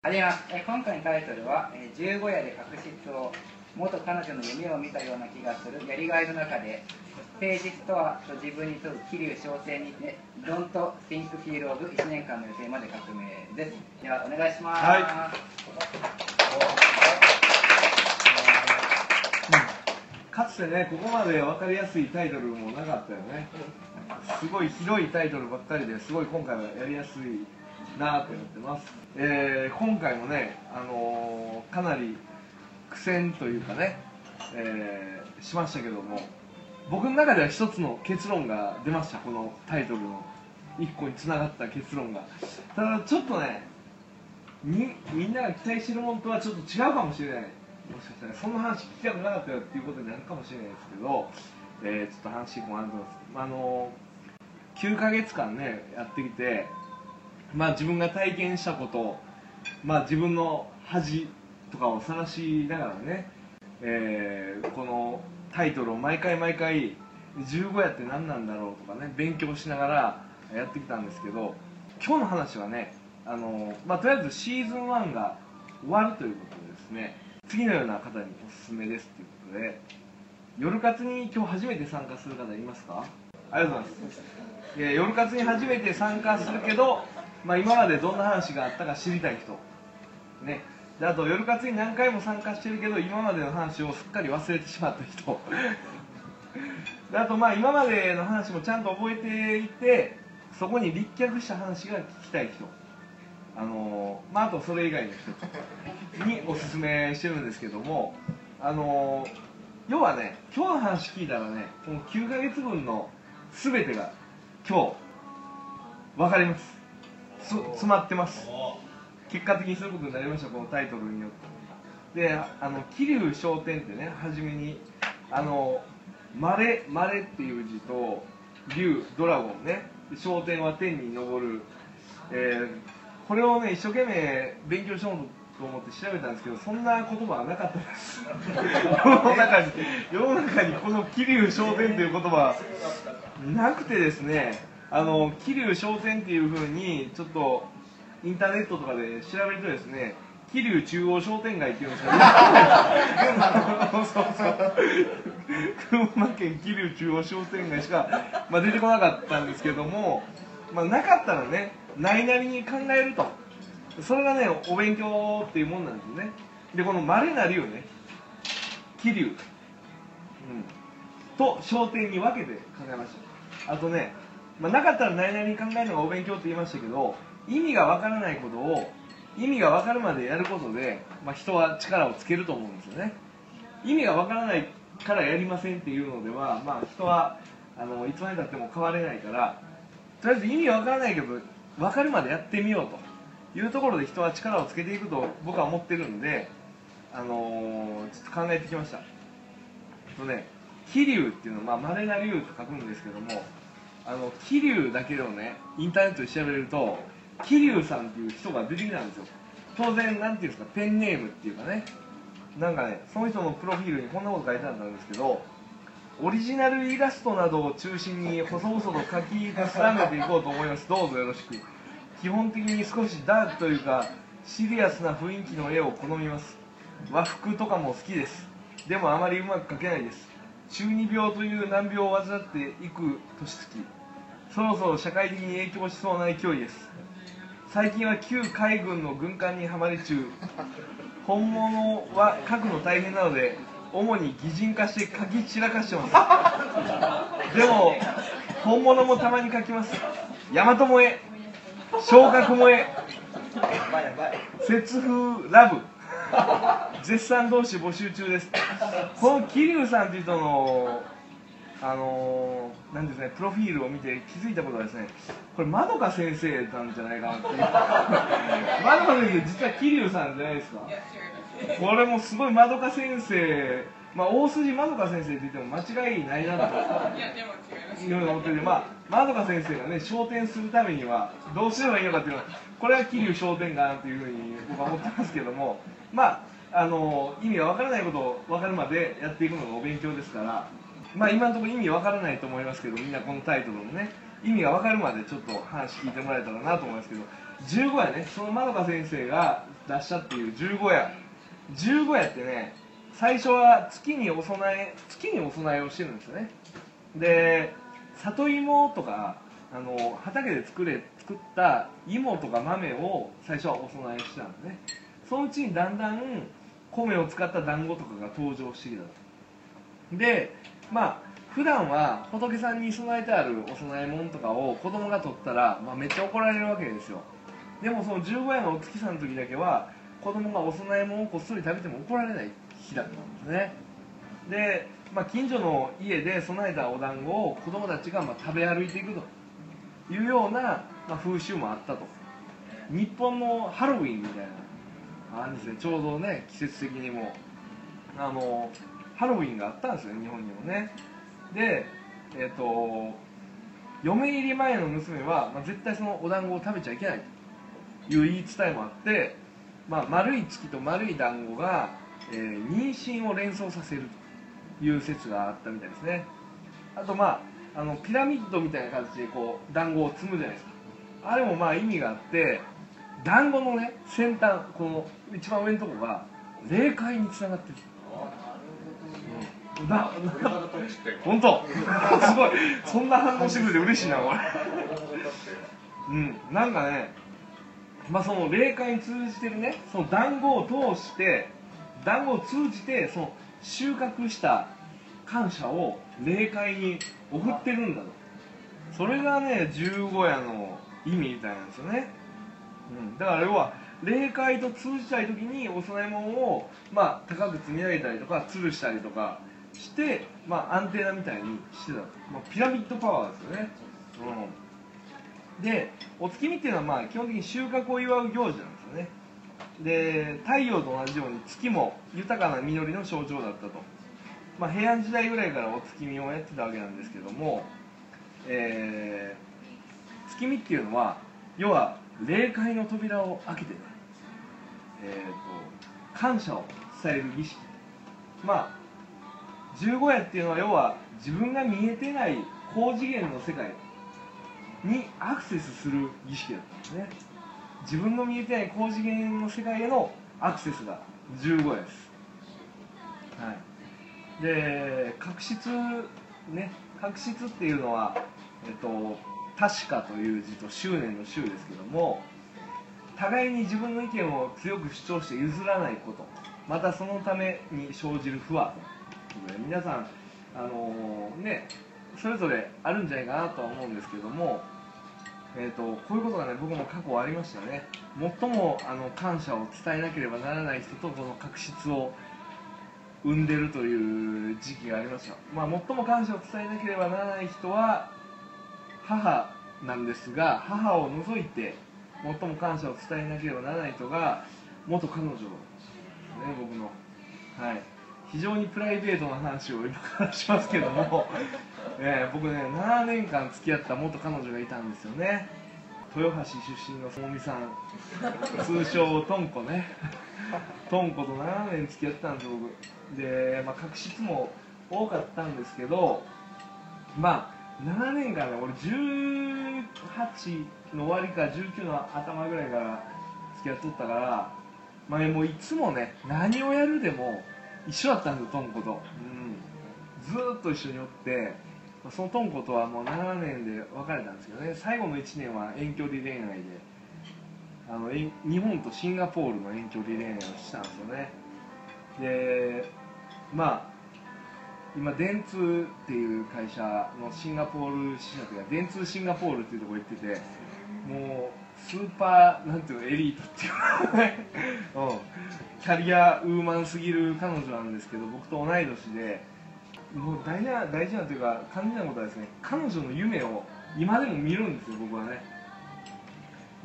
始めますえ今回のタイトルは「えー十五夜で確執を元彼女の夢を見たような気がするやりがいの中で誠実とはと自分に問う桐生翔生にて Don't Think Feel of 1年間の予定まで革命です。ではお願いします、はい。かつてねここまで分かりやすいタイトルもなかったよね。すごい広いタイトルばっかりですごい今回はやりやすいなと思ってます、えー今回もね、あのーかなり苦戦というかね、えーしましたけども僕の中では一つの結論が出ましたこのタイトルの。一個につながった結論が。ただちょっとねみみんなが期待してるものとはちょっと違うかもしれない。もしかしたらそんな話聞きたくなかったよっていうことになるかもしれないですけど、えーちょっと話もあると思いますあの9ヶ月間ねやってきてまあ自分が体験したことまあ自分の恥とかを晒しながらね、えーこのタイトルを毎回毎回15夜って何なんだろうとかね勉強しながらやってきたんですけど今日の話はねあの、まあ、とりあえずシーズン1が終わるということでですね次のような方におすすめですということで夜活に今日初めて参加する方いますか？ありがとうございます。えー夜活に初めて参加するけど、まあ、今までどんな話があったか知りたい人。ね。であと夜活に何回も参加してるけど今までの話をすっかり忘れてしまった人。であとまあ今までの話もちゃんと覚えていてそこに立脚した話が聞きたい人。あのーまああとそれ以外の人におすすめしてるんですけどもあのー要はね今日の話聞いたらねこの9ヶ月分の全てが今日分かります。詰まってます。結果的にそういうことになりましたこのタイトルによって。であの桐生商店ってね初めにあの「まれ」「まれ」っていう字と「竜」「ドラゴンねで商店は天に昇る、えーこれをね一生懸命勉強しようと思って調べたんですけどそんな言葉はなかったです。世の中に世の中にこの桐生商店という言葉はなくてですねあの桐生商店っていうふうにちょっとインターネットとかで調べるとですね桐生中央商店街っていうのしか出てこないそうそう。群馬県桐生中央商店街しか、まあ、出てこなかったんですけども、まあ、なかったらねないなりに考えると。それがねお勉強っていうもんなんですね。でこの稀な竜ね桐生、うん、と商店に分けて考えました。あとね、まあ、なかったらないなりに考えるのがお勉強って言いましたけど意味がわからないことを意味がわかるまでやることで、まあ、人は力をつけると思うんですよね。意味がわからないからやりませんっていうのでは、まあ、人はあのいつまでたっても変われないからとりあえず意味わからないけど分かるまでやってみようというところで人は力をつけていくと僕は思ってるんで、あのーちょっと考えてきました。とね桐生っていうのはまあ稀な竜と書くんですけどもあの桐生だけをねインターネットで調べると桐生さんっていう人が出てきたんですよ。当然なんていうんですかペンネームっていうかね。なんかねその人のプロフィールにこんなこと書いてあったんですけどオリジナルイラストなどを中心に細々と書き連ねていこうと思います。どうぞよろしく。基本的に少しダークというかシリアスな雰囲気の絵を好みます。和服とかも好きです。でもあまりうまく描けないです。中二病という難病を患っていく年月。そろそろ社会的に影響しそうな勢いです。最近は旧海軍の軍艦にはまり中。本物は書くの大変なので主に擬人化して書き散らかしてます。でも本物もたまに書きます。大和萌え昇格萌え節風ラブ。絶賛同士募集中です。この桐生さんという人のあのなんですねプロフィールを見て気づいたことはですねこれまどか先生なんじゃないかなっていう。まどか先生実は桐生さんじゃないですか。これもすごいまどか先生まあ大筋まどか先生って言っても間違いないなと。いうのを思っててまあまどか先生がね昇天するためにはどうすればいいのかっていうのはこれは桐生昇天かなっていうふうに僕は思ってますけども。まああの意味がわからないことを分かるまでやっていくのがお勉強ですから。まあ今のところ意味わからないと思いますけどみんなこのタイトルのね。意味がわかるまでちょっと話聞いてもらえたらなと思いますけど十五夜ね。そのまどか先生が出したっていう十五夜。十五夜ってね最初は月にお供え月にお供えをしてるんですよね。で里芋とかあの畑で作れ作った芋とか豆を最初はお供えしたんですね。そのうちにだんだん米を使った団子とかが登場してきたと。でまあ普段は仏さんに備えてあるお供え物とかを子供が取ったら、まあ、めっちゃ怒られるわけですよ。でもその十五夜のお月さんの時だけは子供がお供え物をこっそり食べても怒られない日だったんですね。で、まあ、近所の家で備えたお団子を子供たちがまあ食べ歩いていくというような、まあ、風習もあったと。日本のハロウィンみたいなあんですねちょうどね季節的にもあのハロウィンがあったんですよ日本にもね。でえっ、と嫁入り前の娘は、まあ、絶対そのお団子を食べちゃいけないという言い伝えもあって、まあ、丸い月と丸い団子が、えー妊娠を連想させるという説があったみたいですね。あとまああのピラミッドみたいな形でこう団子を積むじゃないですか。あれもまあ意味があって団子のね先端この一番上のとこが霊界につながってる。うんな本当すごいそんな反応してくれて嬉しいなこれうんなんかねまあその霊界に通じてるねその団子を通して団子を通じてその収穫した感謝を霊界に送ってるんだとそれがね十五夜の意味みたいなんですよね、うん、だから要は霊界と通じたい時にお供え物を、まあ、高く積み上げたりとか吊るしたりとかして、まあ、アンテナみたいにしてた、まあ、ピラミッドパワーですよね、うん、でお月見っていうのはまあ基本的に収穫を祝う行事なんですよね。で太陽と同じように月も豊かな実りの象徴だったと、まあ、平安時代ぐらいからお月見をやってたわけなんですけども、えー月見っていうのは要は霊界の扉を開けてね、えー、と感謝を伝える儀式。まあ十五夜っていうのは要は自分が見えてない高次元の世界にアクセスする儀式だったんですね。自分の見えてない高次元の世界へのアクセスが十五夜です。はい。で確執ね確執っていうのはえっと確かという字と執念の執ですけども互いに自分の意見を強く主張して譲らないことまたそのために生じる不和皆さんあのねそれぞれあるんじゃないかなとは思うんですけども、えー、とこういうことがね僕も過去ありましたね。最もあの感謝を伝えなければならない人とこの確執を生んでるという時期がありました、まあ、最も感謝を伝えなければならない人は母なんですが母を除いて最も感謝を伝えなければならない人が元彼女ですね僕の。はい。非常にプライベートな話を今からしますけども、え僕ね7年間付き合った元彼女がいたんですよね。豊橋出身のそもみさん。通称とんこね。とんこと7年付き合ったんです僕。で、まあ、確執も多かったんですけどまあ7年間ね俺18の終わりか19の頭ぐらいから付き合っとったからまあもういつもね何をやるでも一緒だったんですよトンコと、うん、ずーっと一緒におってまあそのトンコとはもう7年で別れたんですけどね。最後の1年は遠距離恋愛であのえ日本とシンガポールの遠距離恋愛をしたんですよね。でまあ今電通っていう会社のシンガポール支社というか電通シンガポールっていうところ行っててもうスーパーなんていうのエリートっていうの、うん、キャリアウーマンすぎる彼女なんですけど僕と同い年でもう大事な大事なというか肝心なことはですね彼女の夢を今でも見るんですよ僕はね。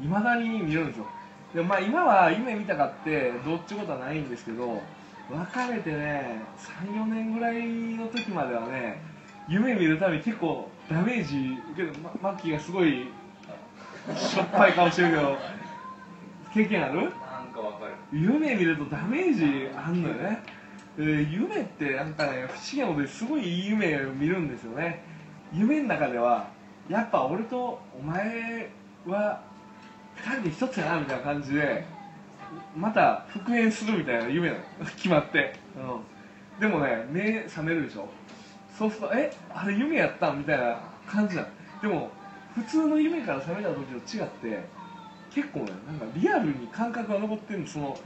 いまだに見るんですよ。でもまあ今は夢見たかってどっちことはないんですけど別れてね34年ぐらいの時まではね夢見るたび結構ダメージ受けど、ま、マッキーがすごいしょっぱい顔してるけど。経験ある？なんかわかる。夢見るとダメージあんのよね。で夢ってなんかね不思議なことですごいいい夢を見るんですよね。夢の中ではやっぱ俺とお前は2人で一つやなみたいな感じでまた復縁するみたいな夢なの。決まって、うん、でもね目覚めるでしょ。そうするとえ？あれ夢やったん？みたいな感じなの。でも普通の夢から覚めた時と違って結構ねなんかリアルに感覚が残ってるのその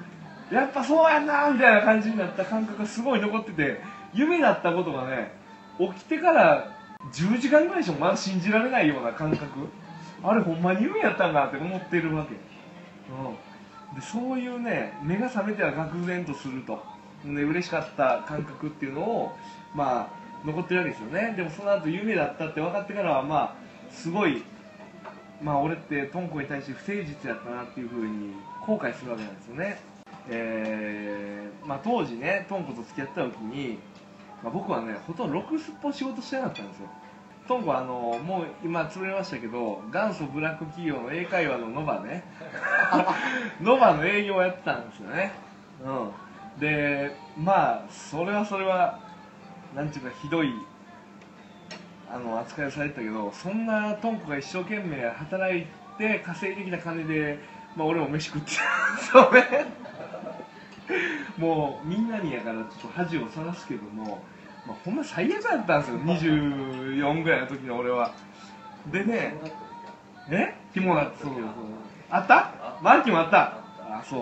やっぱそうやんなみたいな感じになった感覚がすごい残ってて夢だったことがね起きてから10時間ぐらいしてもまだ信じられないような感覚あれほんまに夢やったんだって思ってるわけ、うん、でそういうね目が覚めては愕然とすると。で嬉しかった感覚っていうのをまあ残ってるわけですよね。でもその後夢だったって分かってからはまあすごいまあ俺ってトンコに対して不誠実やったなっていうふうに後悔するわけなんですよね。えーまあ、当時ねトンコと付き合った時に、まあ、僕はねほとんどろくすっぽ仕事してなかったんですよ。トンコはあのもう今潰れましたけど元祖ブラック企業の英会話のノバね。ノバの営業をやってたんですよね。うん。でまあそれはそれはなんていうかひどいあの扱いをされてたけどそんなトンコが一生懸命働いて稼いできた金で、まあ、俺も飯食ってそうねもうみんなにやからちょっと恥をさらすけども、まあ、ほんま最悪だったんですよ。24ぐらいの時の俺は。でねえ？紐だってそう。そうあった？マンキもあった？あそう。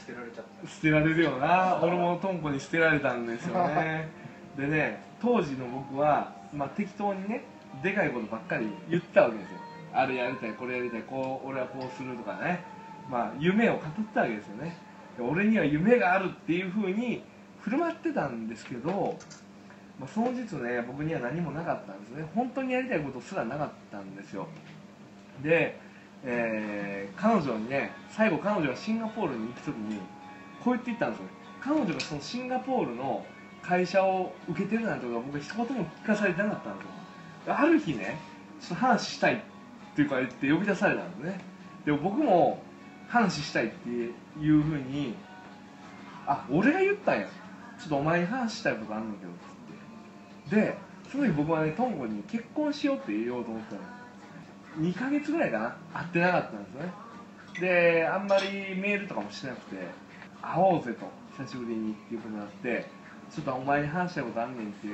捨てられちゃった。捨てられるよな。俺もトンコに捨てられたんですよねでね当時の僕は、まあ、適当にねでかいことばっかり言ったわけですよ。あれやりたいこれやりたいこう俺はこうするとかね。まあ夢を語ったわけですよね。俺には夢があるっていうふうに振る舞ってたんですけど、まあ、その実ね僕には何もなかったんですね。本当にやりたいことすらなかったんですよ。で、えー彼女にね最後彼女がシンガポールに行く時にこう言って言ったんですよ。彼女がそのシンガポールの会社を受けてるなんてことは僕一言も聞かされてなかったんですよある日ねちょっと話したいっていうか言って呼び出されたんですね。でも僕も話したいっていうふうにあ俺が言ったんや。ちょっとお前に話したいことあるんねんけどつって。でその時僕はねトンコに結婚しようって言おうと思ったの。2ヶ月ぐらいかな。会ってなかったんですね。であんまりメールとかもしてなくて会おうぜと久しぶりにっていうことになって。ちょっとお前に話したいことあんねんって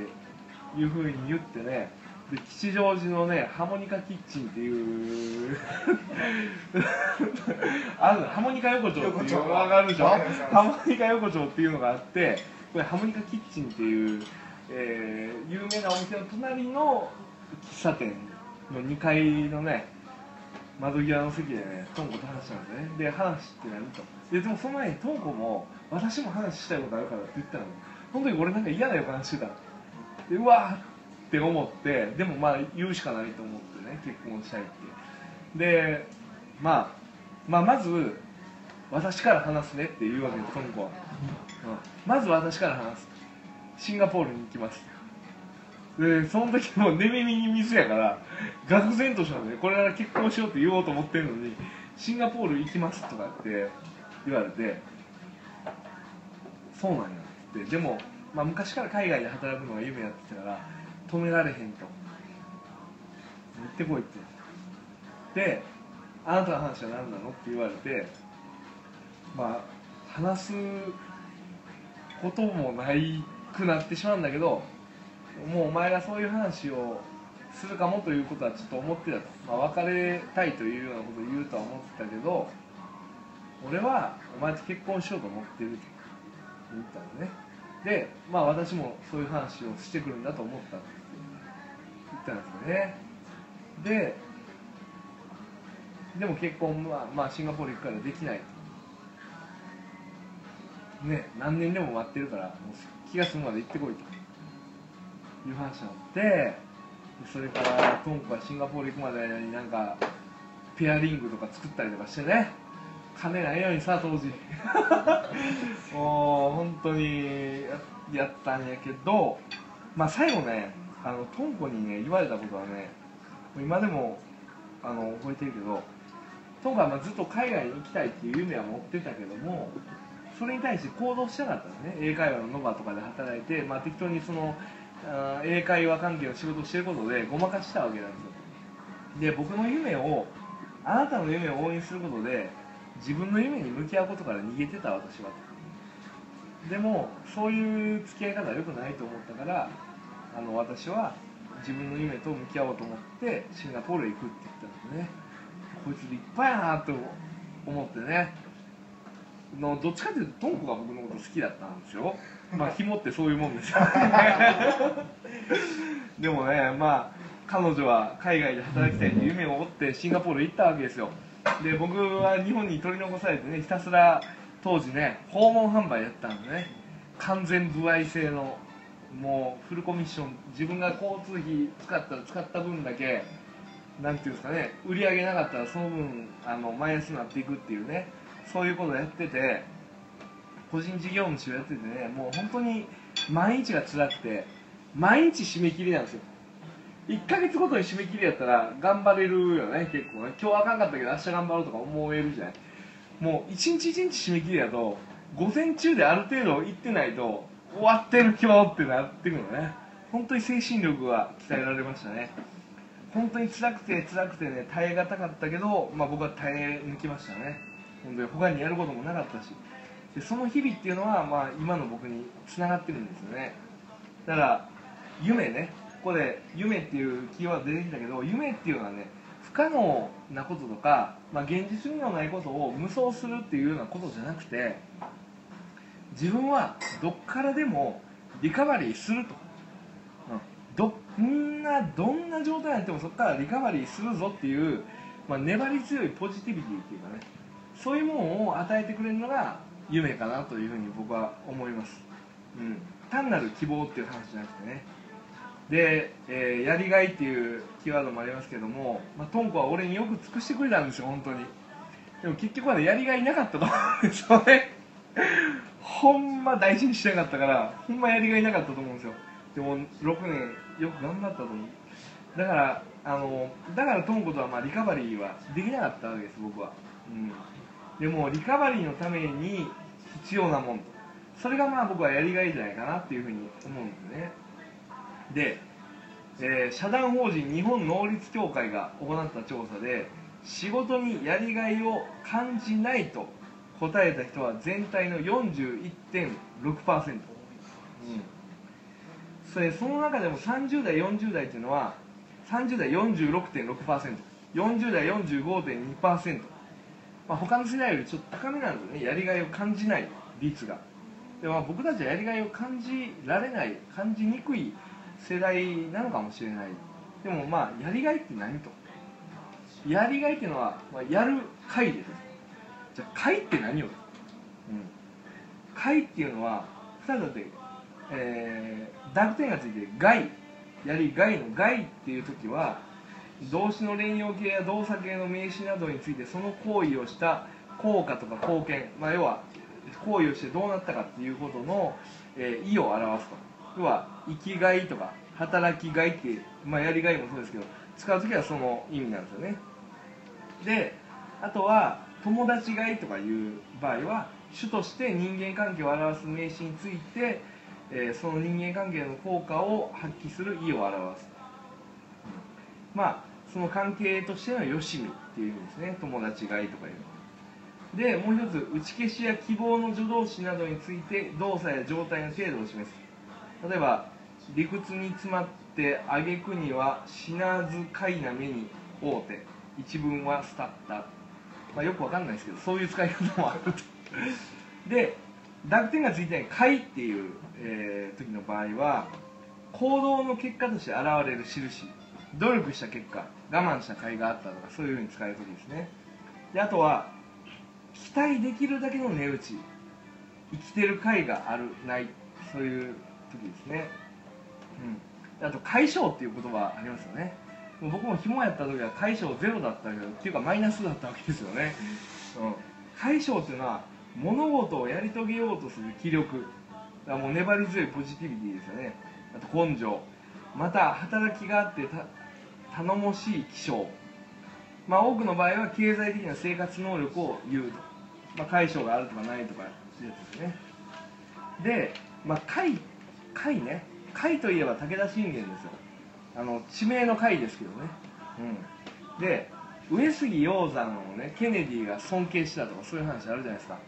いうふうに言ってね。で吉祥寺のねハモニカキッチンっていう。あるの。ハモニカ横丁っていうのがあるでしょ。ハモニカ横丁っていうのがあってこれハモニカキッチンっていう、えー有名なお店の隣の喫茶店の2階のね窓際の席でねトンコと話したんですね。で話って何と。ででもその前にトンコも私も話したいことあるからって言ったのその時俺なんか嫌な予感してた。でうわーって思ってでもまあ言うしかないと思ってね結婚したいって。で、まあ、まあまず私から話すねって言うわけですトンコは、うん、まず私から話す。シンガポールに行きます。でその時も寝耳に水やから愕然としたのでこれから結婚しようって言おうと思ってるのにシンガポール行きますとかって言われて。そうなんやってでも、まあ、昔から海外で働くのが夢やってたから止められへんと。行ってこいって。であなたの話は何なの？って言われてまあ話すこともないくなってしまうんだけどもうお前がそういう話をするかも？ということはちょっと思ってた。と、まあ、別れたいというようなことを言うとは思ってたけど俺はお前と結婚しようと思ってると言ったのね。でまあ私もそういう話をしてくるんだと思ったって言ったんですよね。ででも結婚は、まあ、シンガポール行くからできない。ね何年でも待ってるからもう気が済むまで行ってこいと。いう話になってそれからトンコがシンガポール行くまでになんかペアリングとか作ったりとかしてね。金ないのにさ当時。もう本当にややったんやけどまあ最後ねあのトンコにね言われたことはね今でもあの覚えてるけどトンコはまあずっと海外に行きたいっていう夢は持ってたけどもそれに対して行動してなかったんですね。英会話のノバとかで働いて、まあ、適当にそのあ英会話関係の仕事をしてることでごまかしたわけなんですよ。で僕の夢をあなたの夢を応援することで自分の夢に向き合うことから逃げてた私は。でもそういう付き合い方は良くないと思ったからあの私は自分の夢と向き合おうと思ってシンガポールへ行くって言ったんですね。こいつ立派やなと思ってね。のどっちかっていうとトンコが僕のこと好きだったんですよ。まあ 紐ってそういうもんですよ。でもねまあ彼女は海外で働きたいという夢を追ってシンガポールへ行ったわけですよで僕は日本に取り残されてねひたすら当時ね訪問販売やったんでね。完全歩合制のもうフルコミッション。自分が交通費使ったら使った分だけなんていうんですかね売り上げなかったらその分あのマイナスになっていくっていうねそういうことをやってて個人事業主をやっててねもう本当に毎日が辛くて毎日締め切りなんですよ。1ヶ月ごとに締め切りやったら頑張れるよね結構ね。今日あかんかったけど明日頑張ろうとか思えるじゃないもう一日一日締め切りやと午前中である程度行ってないと終わってる今日ってなってくるのね。本当に精神力が鍛えられましたね。本当に辛くて辛くてね耐え難かったけど、まあ、僕は耐え抜きましたね。本当に他にやることもなかったし。でその日々っていうのは、まあ、今の僕につながってるんですよね。だから夢ね。ここで夢っていうキーワード出てきたけど夢っていうのはね不可能なこととか、まあ、現実にはないことを無双するっていうようなことじゃなくて自分はどっからでもリカバリーすると、うん、どんなどんな状態になってもそこからリカバリーするぞっていう、まあ、粘り強いポジティビティっていうかねそういうものを与えてくれるのが夢かなというふうに僕は思います、うん、単なる希望っていう話じゃなくてね。で、えーやりがいっていうキーワードもありますけども、まあ、トンコは俺によく尽くしてくれたんですよ本当に。でも結局はねやりがいなかったと思うんですよね。ほんま大事にしなかったからほんまやりがいなかったと思うんですよ。でも6年よく頑張ったと思う。だからあのだからトンコとはまあリカバリーはできなかったわけです僕は、うん、でもリカバリーのために必要なもん。それがまあ僕はやりがいじゃないかなっていうふうに思うんですね。で、えー社団法人日本能率協会が行った調査で仕事にやりがいを感じないと答えた人は全体の41.6%、うん、それその中でも30代40代っていうのは30代 46.6%40 代45.2%、まあ、他の世代よりちょっと高めなんですね。やりがいを感じない率が。でもまあ僕たちはやりがいを感じられない感じにくい世代なのかもしれない。でもまあやりがいって何と。やりがいっていうのは、まあ、やる会です。じゃあ会って何を、うん、会っていうのは2つだって、えー、濁点がついて害。やりがいの害っていう時は動詞の連用形や動作形の名詞などについてその行為をした効果とか貢献、まあ、要は行為をしてどうなったかっていうことの、えー意を表すと。要は生きがいとか働きがいっていう、まあ、やりがいもそうですけど使う時はその意味なんですよね。であとは友達がいとかいう場合は主として人間関係を表す名詞について、えーその人間関係の効果を発揮する意を表す。まあその関係としてのよしみっていう意味ですね。友達がいとかいうでもう一つ打ち消しや希望の助動詞などについて動作や状態の程度を示す。例えば理屈に詰まって挙句には死なずかいな目に合うて一文はスタッタ、まあ、よくわかんないですけどそういう使い方もあると。で濁点がついてない「解」っていう、えー時の場合は行動の結果として現れる印。努力した結果我慢した甲斐があったとかそういうふうに使える時ですね。であとは期待できるだけの値打ち。生きてる甲斐があるない。そういう時ですね。うん。あと解消っていう言葉ありますよね。もう僕も紐やった時は解消ゼロだったけどっていうかマイナスだったわけですよね、うん、解消っていうのは物事をやり遂げようとする気力。だもう粘り強いポジティビティですよね。あと根性。また働きがあってた頼もしい気性。まあ多くの場合は経済的な生活能力を言うと、まあ、解消があるとかないとかいうやつですね。で、まあ、解解ね。解といえば武田信玄ですよ。あの地名の解ですけどね、うん、で上杉鷹山をねケネディが尊敬したとかそういう話あるじゃないですか。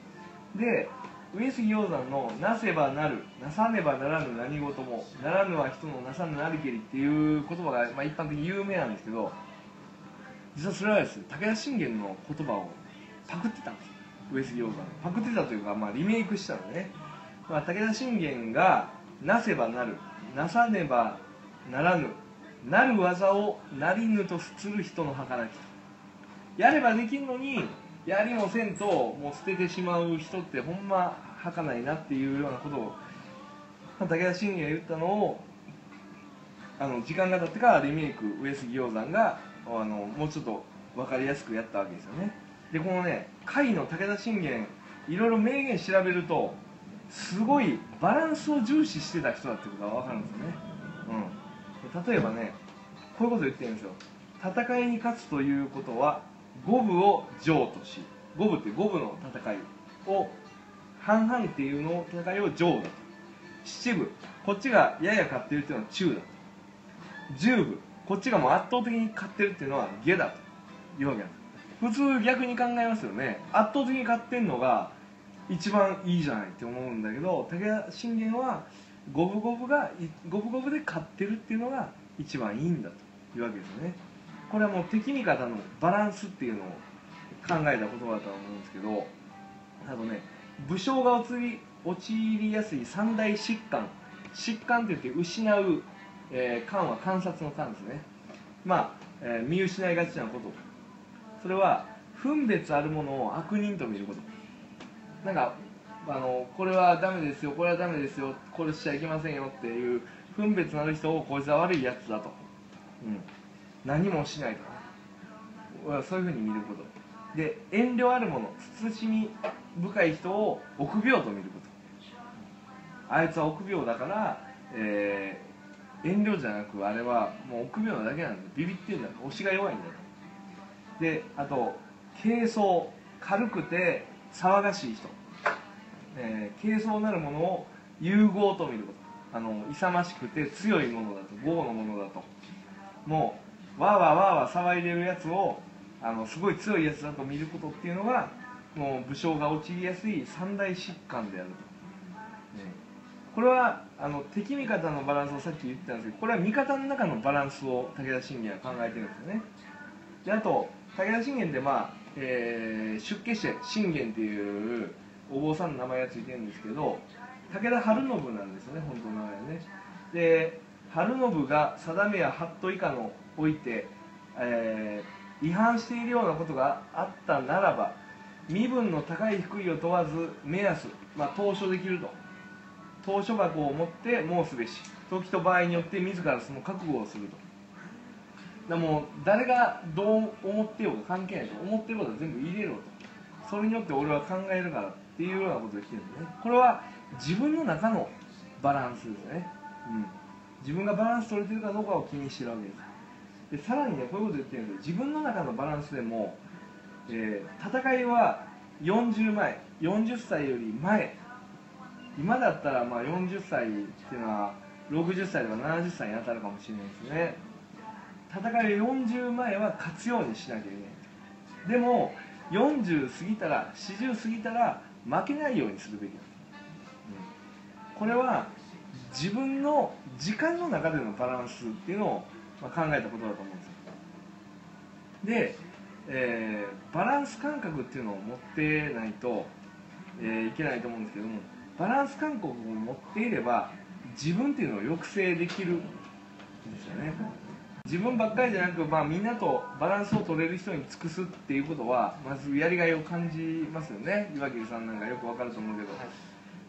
で上杉鷹山の「なせばなるなさねばならぬ何事もならぬは人のなさぬなりけり」っていう言葉が、まあ、一般的に有名なんですけど実はそれはですね武田信玄の言葉をパクってたんですよ。上杉鷹山パクってたというか、まあ、リメイクしたのね、まあ、武田信玄が「なせばなるなさねばならぬなる技をなりぬとする人の儚き」やればできるのにやりもせんともう捨ててしまう人ってほんま儚いなっていうようなことを武田信玄が言ったのをあの時間が経ってからリメイク上杉鷹山があのもうちょっと分かりやすくやったわけですよね。でこのね甲斐の武田信玄いろいろ名言調べるとすごいバランスを重視してた人だってことが分かるんですよね、うん、例えばねこういうこと言ってるんですよ。戦いに勝つということは五分を上とし五分って五分の戦いを半々っていうの戦いを上だと。七分こっちがやや勝ってるっていうのは中だと。十分こっちがもう圧倒的に勝ってるっていうのは下だというわけなんです。普通逆に考えますよね。圧倒的に勝ってんのが一番いいじゃないって思うんだけど武田信玄は五分五分が五分五分で勝ってるっていうのが一番いいんだというわけですね。これはもう敵味方のバランスっていうのを考えた言葉だと思うんですけどあとね武将が陥り陥りやすい三大疾患。疾患って言って失う、えー、は観察の官ですね。まあ、えー見失いがちなこと。それは分別あるものを悪人と見ること。なんかあのこれはダメですよこれはダメですよこれしちゃいけませんよっていう分別のある人をこいつは悪いやつだと、うん、何もしないと。かそういうふうに見ること。で遠慮あるもの慎み深い人を臆病と見ること。あいつは臆病だから、えー遠慮じゃなくあれはもう臆病なだけなんだ。ビビってんだ押しが弱いんだと。であと軽装軽くて騒がしい人、えー軽装なるものを融合と見ること。あの勇ましくて強いものだと。豪のものだと。もうわーわーわーわー騒いでるやつをあのすごい強いやつだと見ることっていうのがもう武将が陥りやすい三大疾患であると、ね。これはあの敵味方のバランスをさっき言ってたんですけどこれは味方の中のバランスを武田信玄は考えてるんですよね。であと武田信玄ってまあ、えー出家して信玄っていうお坊さんの名前がついてるんですけど武田晴信なんですよね本当の名前ね。で晴信が定めや法度以下のおいて、えー違反しているようなことがあったならば身分の高い低いを問わず目安、まあ、投書できると。投書箱を持って申すべし時と場合によって自らその覚悟をすると。だも誰がどう思ってようが関係ないと思ってることは全部入れろと。それによって俺は考えるからっていうようなことを言ってるんでね。これは自分の中のバランスですよね、うん、自分がバランス取れてるかどうかを気にしてるわけです。でさらにねこういうこと言ってるんですよ。自分の中のバランスでも、えー戦いは40前40歳より前。今だったらまあ40歳っていうのは60歳とか70歳に当たるかもしれないですね。戦い40前は勝つようにしなきゃいけない。でも40過ぎたら40過ぎたら負けないようにするべきなんです、うん。これは自分の時間の中でのバランスっていうのを考えたことだと思うんですよ。で、えーバランス感覚っていうのを持ってないと、えーいけないと思うんですけどもバランス感覚を持っていれば自分っていうのを抑制できるんですよね。自分ばっかりじゃなく、まあ、みんなとバランスを取れる人に尽くすっていうことはまずやりがいを感じますよね。岩切さんなんかよくわかると思うけど、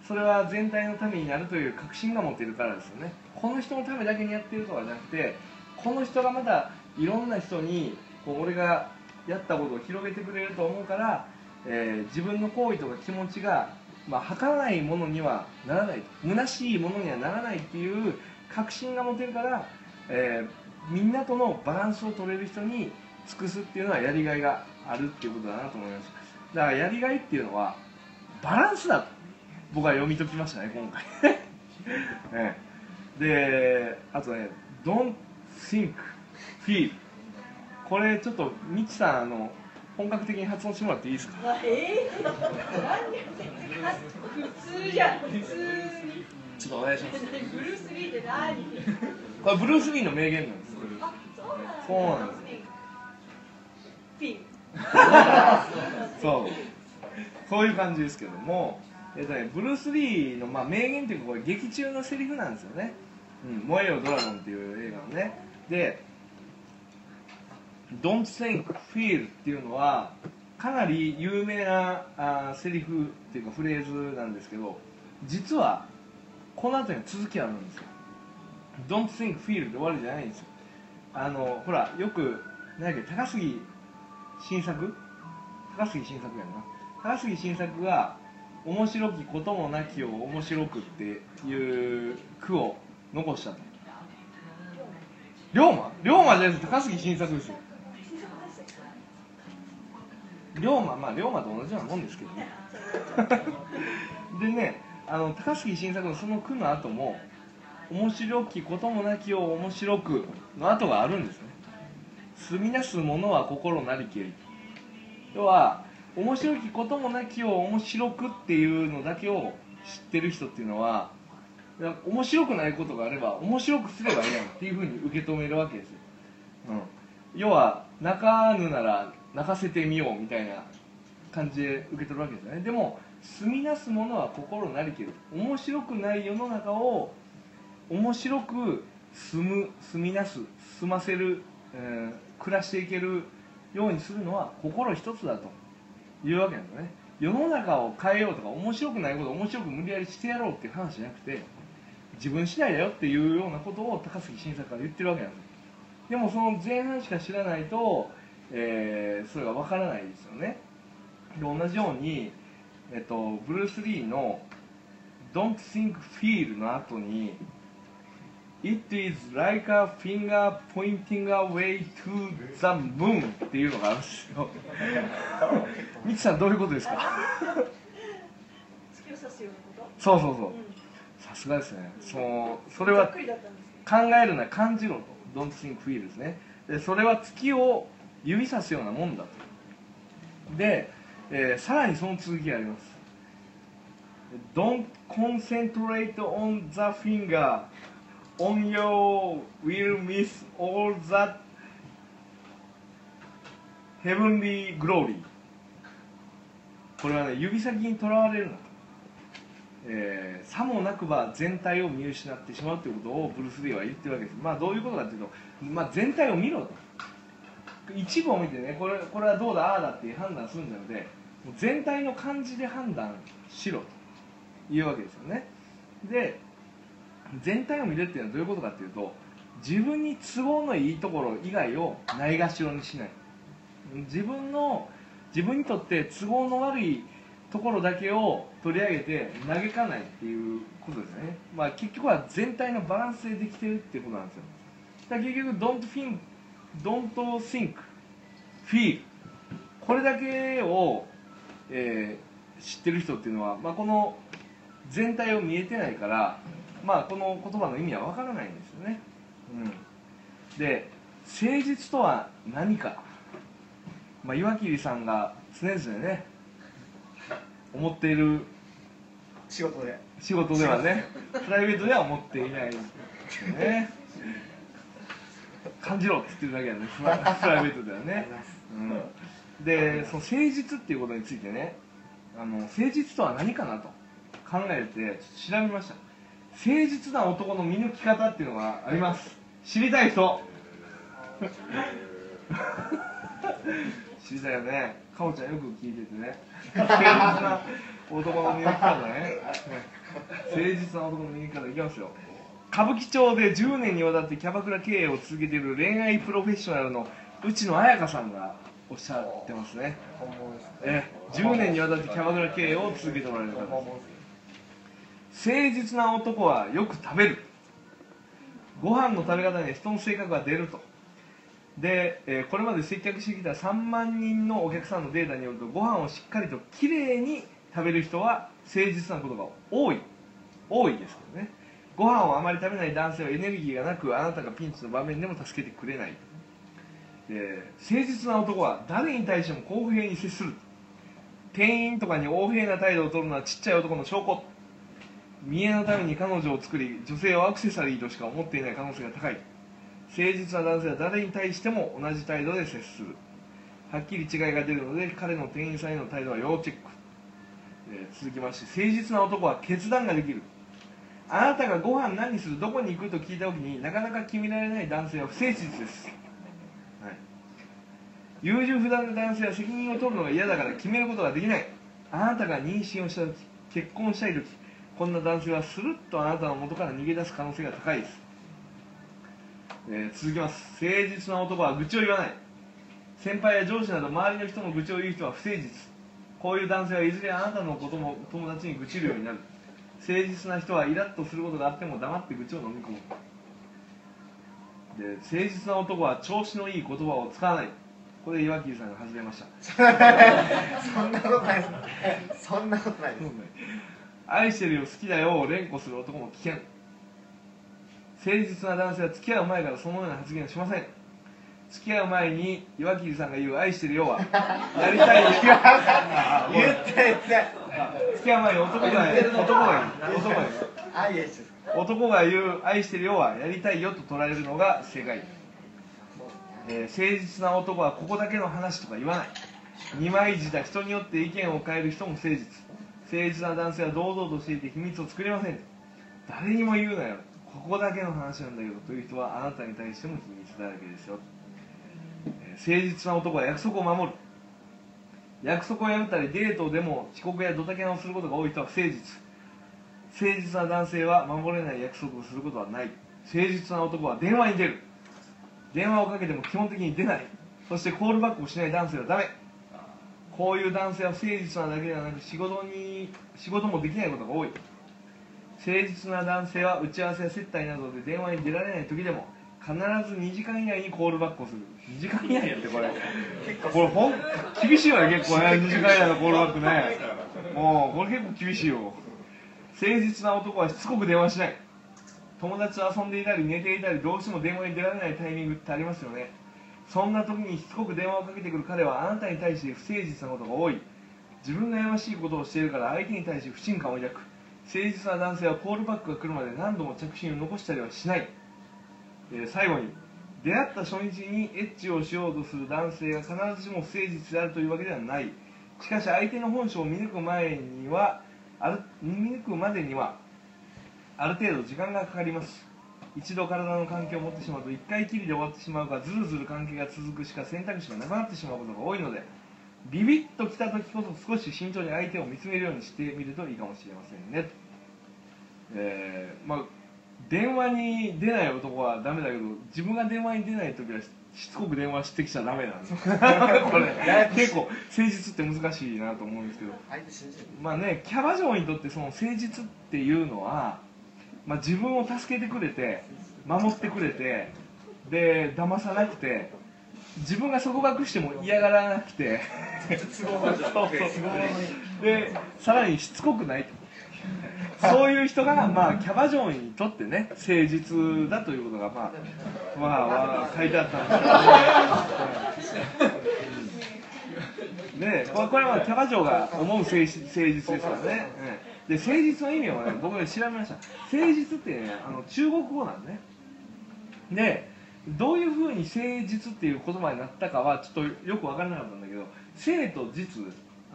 それは全体のためになるという確信が持っているからですよね。この人のためだけにやってるとかじゃなくてこの人がまたいろんな人にこう俺がやったことを広げてくれると思うから、えー自分の行為とか気持ちが、まあ、儚ないものにはならないと。虚しいものにはならないっていう確信が持てるから、えーみんなとのバランスを取れる人に尽くすっていうのはやりがいがあるっていうことだなと思います。だからやりがいっていうのはバランスだと僕は読み解きましたね今回。ええ。であとね Don't think feel これちょっとミキさんあの本格的に発音してもらっていいですか？えー、何？普通じゃん普通に。ちょっとお願いします。ブルース・リーって何？これブルース・リーの名言なんです。あそうなんです。ピンそう。そういう感じですけども、えっとね、ブルース・リーの、まあ、名言というかこれ劇中のセリフなんですよね「うん、燃えよドラゴン」っていう映画のね。で「Don't think, feel」っていうのはかなり有名なあーセリフっていうかフレーズなんですけど実はこの後に続きあるんですよ「Don't think, feel」で終わりじゃないんですよ。あのほらよく何だっけ高杉新作？高杉新作やな。高杉新作が「面白きこともなきを面白く」っていう句を残したと龍馬？龍馬じゃないです。高杉新作ですよ。龍馬まあ龍馬と同じようなもんですけどね。でねあの高杉新作のその句の後も「面白きこともなきを面白く」の後があるんですね。住みなすものは心なりけり。要は面白きこともなきを面白くっていうのだけを知ってる人っていうのは面白くないことがあれば面白くすればいいやんっていうふうに受け止めるわけですよ、うん、要は泣かぬなら泣かせてみようみたいな感じで受け取るわけですよね。でも住みなすものは心なりけり面白くない世の中を面白く住む住みなす住ませる、えー暮らしていけるようにするのは心一つだというわけなんですね。世の中を変えようとか面白くないことを面白く無理やりしてやろうっていう話じゃなくて自分次第だよっていうようなことを高杉晋作が言ってるわけなんですでもその前半しか知らないと、えーそれがわからないですよね。で同じように、えっと、ブルース・リーの「Don't think feel」の後に「It is like a finger pointing away to the moon」っていうのがあるんですよ。ミキさんどういうことですか？月を指すようなこそうそうそう。と、さすがですね。そのそうん、れは考えるな感じろと。Don't think feel ですね。でそれは月を指さすようなもんだと。で、えーさらにその続きがあります。Don't concentrate on the finger on your will miss all that heavenly glory. これはね指先にとらわれるなと。えーさもなくば全体を見失ってしまうということをブルース・リーは言ってるわけです。まあどういうことかというと、まあ、全体を見ろと。一部を見てねこれこれはどうだああだっていう判断するんじゃなくて全体の感じで判断しろというわけですよね。で全体を見るっていうのはどういうことかっていうと自分に都合のいいところ以外をないがしろにしない。自分の自分にとって都合の悪いところだけを取り上げて嘆かないっていうことですね、まあ、結局は全体のバランスでできてるっていうことなんですよ。だから結局 don't think don't think. Feel. これだけを、えー知ってる人っていうのは、まあ、この全体を見えてないから、まあ、この言葉の意味はわからないんですよね、うん、で誠実とは何か、まあ、岩切さんが常々ね思っている仕事で。仕事ではねプライベートでは思っていないですよね感じろって言ってるだけなんでプラプライベートではね、うん、でその誠実っていうことについてねあの誠実とは何かなと考えて調べました。誠実な男の見抜き方っていうのがあります。知りたい人。知りたいよね。かおちゃんよく聞いててね。誠実な男の見抜き方ね。誠実な男の見抜き方いきますよ歌舞伎町で10年にわたってキャバクラ経営を続けている恋愛プロフェッショナルの内野彩香さんがおっしゃってますね。え10年にわたってキャバクラ経営を続けておられる方です。誠実な男はよく食べる。ご飯の食べ方に人の性格が出ると。で、えーこれまで接客してきた3万人のお客さんのデータによるとご飯をしっかりときれいに食べる人は誠実なことが多い。多いですけどねご飯をあまり食べない男性はエネルギーがなくあなたがピンチの場面でも助けてくれない。で誠実な男は誰に対しても公平に接する。店員とかに横柄な態度を取るのはちっちゃい男の証拠。見栄のために彼女を作り女性をアクセサリーとしか思っていない可能性が高い。誠実な男性は誰に対しても同じ態度で接する。はっきり違いが出るので彼の店員さんへの態度は要チェック、えー続きまして誠実な男は決断ができる。あなたがご飯何するどこに行くと聞いた時になかなか決められない男性は不誠実です、はい、優柔不断な男性は責任を取るのが嫌だから決めることができない。あなたが妊娠をした時結婚したい時こんな男性はスルッとあなたの元から逃げ出す可能性が高いです、えー続きます。誠実な男は愚痴を言わない。先輩や上司など周りの人の愚痴を言う人は不誠実。こういう男性はいずれあなたのことも友達に愚痴るようになる。誠実な人はイラッとすることがあっても黙って愚痴を飲み込む。で誠実な男は調子のいい言葉を使わない。これ岩切さんが始めました。そんなことないです。そんなことないです。愛してるよ好きだよを連呼する男も危険。誠実な男性は付き合う前からそのような発言をしません。付き合う前に岩切さんが言う愛してるよはやりたい。言って言って付き合う前に男が言う男が男が言うあいえです男が言う愛してるよはやりたいよと捉えるのが正解、えー誠実な男はここだけの話とか言わない二枚舌人によって意見を変える人も誠実誠実な男性は堂々としていて秘密を作りません誰にも言うなよここだけの話なんだけどという人はあなたに対しても秘密だらけですよ、誠実な男は約束を守る約束を破ったりデートでも遅刻やドタキャンをすることが多い人は不誠実。誠実な男性は守れない約束をすることはない。誠実な男は電話に出る。電話をかけても基本的に出ない。そしてコールバックをしない男性はダメ。こういう男性は誠実なだけではなく仕事に仕事もできないことが多い。誠実な男性は打ち合わせや接待などで電話に出られない時でも必ず2時間以内にコールバックをする。2時間以内ってこれ。これほん厳しいわね結構ね。2時間以内のコールバックね。もうこれ結構厳しいよ。誠実な男はしつこく電話しない。友達と遊んでいたり寝ていたりどうしても電話に出られないタイミングってありますよね。そんな時にしつこく電話をかけてくる彼はあなたに対して不誠実なことが多い。自分がやましいことをしているから相手に対して不信感を抱く。誠実な男性はコールバックが来るまで何度も着信を残したりはしない、え最後に出会った初日にエッチをしようとする男性が必ずしも不誠実であるというわけではない。しかし相手の本性を見抜く前にはある見抜くまでにはある程度時間がかかります。一度体の関係を持ってしまうと一回きりで終わってしまうかずるずる関係が続くしか選択肢がなくなってしまうことが多いのでビビッときた時こそ少し慎重に相手を見つめるようにしてみるといいかもしれませんね。えーまあ電話に出ない男はダメだけど自分が電話に出ない時はししつこく電話してきちゃダメなんです これ。結構誠実って難しいなと思うんですけど。まあねキャバ嬢にとってその誠実っていうのは、まあ、自分を助けてくれて守ってくれてで騙さなくて自分が束縛しても嫌がらなくて。でさらにしつこくないと そういう人が、まあ、キャバ嬢にとってね誠実だということが、まあ、まあ、まあ、書いてあったんですけどね。ねこれこれはキャバ嬢が思う誠実誠実ですからね、うん。で誠実の意味をね僕ね調べました。誠実ってねあの中国語なんね。でどういうふうに誠実っていう言葉になったかはちょっとよく分からなかったんだけど誠と実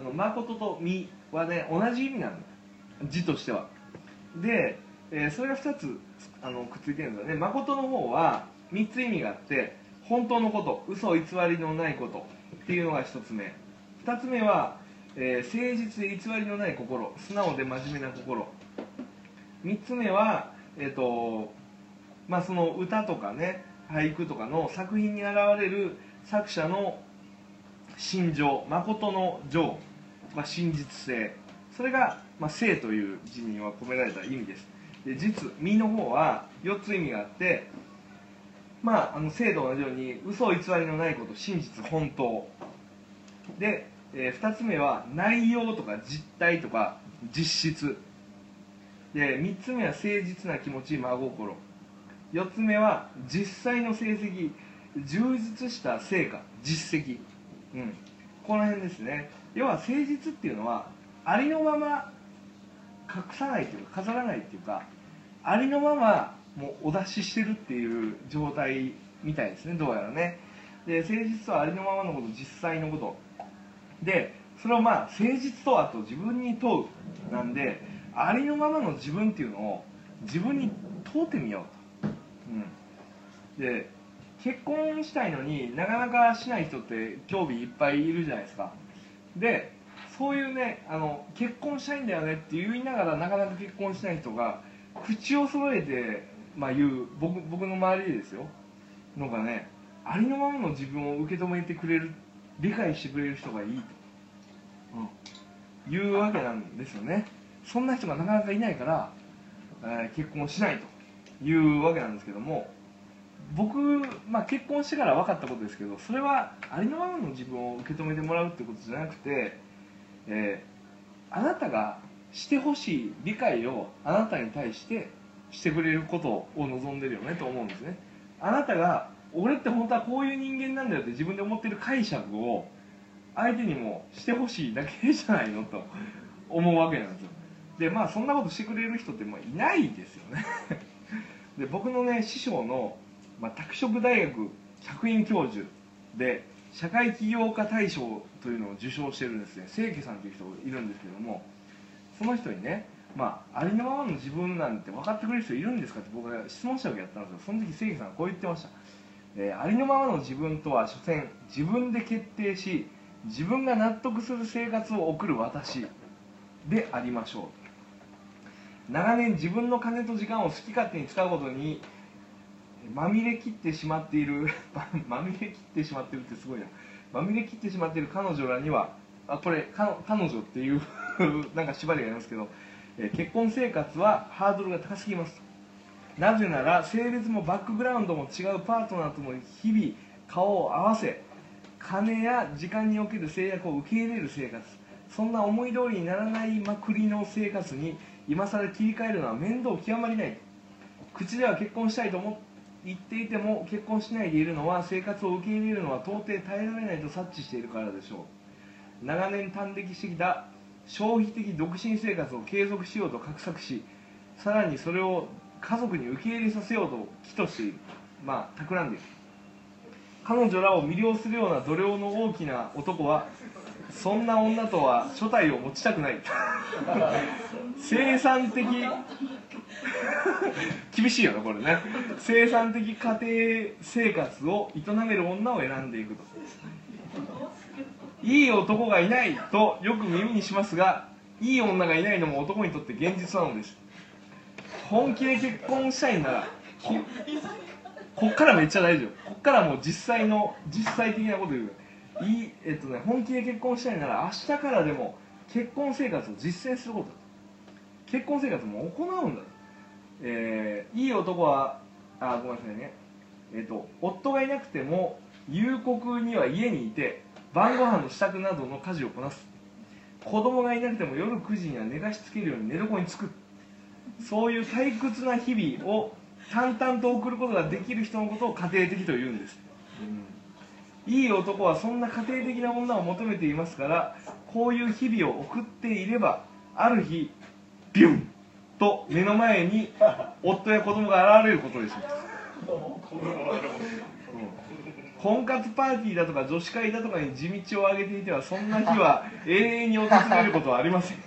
あの誠と実はね同じ意味なんだ字としては。で、えーそれが2つあのくっついてるんですよね誠の方は3つ意味があって本当のこと嘘偽りのないことっていうのが1つ目。2つ目は、えー誠実で偽りのない心素直で真面目な心。3つ目はえっ、とまあその歌とかね俳句とかの作品に現れる作者の心情誠の情、まあ、真実性。それが、まあ、性という字には込められた意味です。で実身の方は4つ意味があってまああの性と同じように嘘偽りのないこと真実本当。で、え2つ目は内容とか実態とか実質。で3つ目は誠実な気持ち真心。4つ目は実際の成績充実した成果実績、うん、この辺ですね。要は誠実っていうのはありのまま隠さないというか飾らないっていうかありのままもうお出ししてるっていう状態みたいですねどうやらね。で誠実とはありのままのこと実際のこと。でそれをまあ誠実とはと自分に問うなんでありのままの自分っていうのを自分に問うてみようと、うん、で結婚したいのになかなかしない人って興味いっぱいいるじゃないですか。でそういうねあの結婚したいんだよねって言いながらなかなか結婚しない人が口を揃えて、まあ、言う僕僕の周りですよ。のがねありのままの自分を受け止めてくれる理解してくれる人がいいと、うん、いうわけなんですよね。そんな人がなかなかいないから、えー結婚しないというわけなんですけども僕、まあ、結婚してから分かったことですけどそれはありのままの自分を受け止めてもらうってことじゃなくて、えーあなたがしてほしい理解をあなたに対してしてくれることを望んでるよねと思うんですね。あなたが俺って本当はこういう人間なんだよって自分で思ってる解釈を相手にもしてほしいだけじゃないのと思うわけなんですよ。でまあそんなことしてくれる人ってまあいないですよね。で僕のね師匠の、まあ、拓殖大学客員教授で社会起業家大賞というのを受賞してるんですね。清家さんという人がいるんですけどもその人にね、まあ、ありのままの自分なんて分かってくれる人いるんですかって僕が質問したわけやったんですよ。その時清家さんはこう言ってました、えーありのままの自分とは所詮自分で決定し自分が納得する生活を送る私でありましょう。長年自分の金と時間を好き勝手に使うことにまみれきってしまっている まみれきってしまってるってすごいな。まみれきってしまっている彼女らにはあこれか彼女っていう なんか縛りがありますけど、え結婚生活はハードルが高すぎます。なぜなら性別もバックグラウンドも違うパートナーとも日々顔を合わせ金や時間における制約を受け入れる生活。そんな思い通りにならないまくりの生活に今更切り替えるのは面倒極まりない。口では結婚したいと思言っていても結婚しないでいるのは生活を受け入れるのは到底耐えられないと察知しているからでしょう。長年短歴してきた消費的独身生活を継続しようと画策しさらにそれを家族に受け入れさせようと企図しているまあ企んでいる。彼女らを魅了するような度量の大きな男はそんな女とは所帯を持ちたくない。生産的 厳しいよねこれね。生産的家庭生活を営める女を選んでいくと。いい男がいないとよく耳にしますがいい女がいないのも男にとって現実なのです。本気で結婚したいならきこっからめっちゃ大丈夫。こっからもう実際の実際的なこと言う。いい、えっとね、本気で結婚したいなら明日からでも結婚生活を実践すること。だ結婚生活も行うんだえーいい男はあごめんなさいね。えっ、と夫がいなくても夕刻には家にいて晩ご飯の支度などの家事をこなす。子供がいなくても夜9時には寝かしつけるように寝床につく。そういう退屈な日々を淡々と送ることができる人のことを家庭的と言うんです、いい男はそんな家庭的な女を求めていますからこういう日々を送っていればある日ビュンと目の前に夫や子供が現れることでしょう婚活パーティーだとか女子会だとかに地道を上げていてはそんな日は 永遠に訪れることはありません。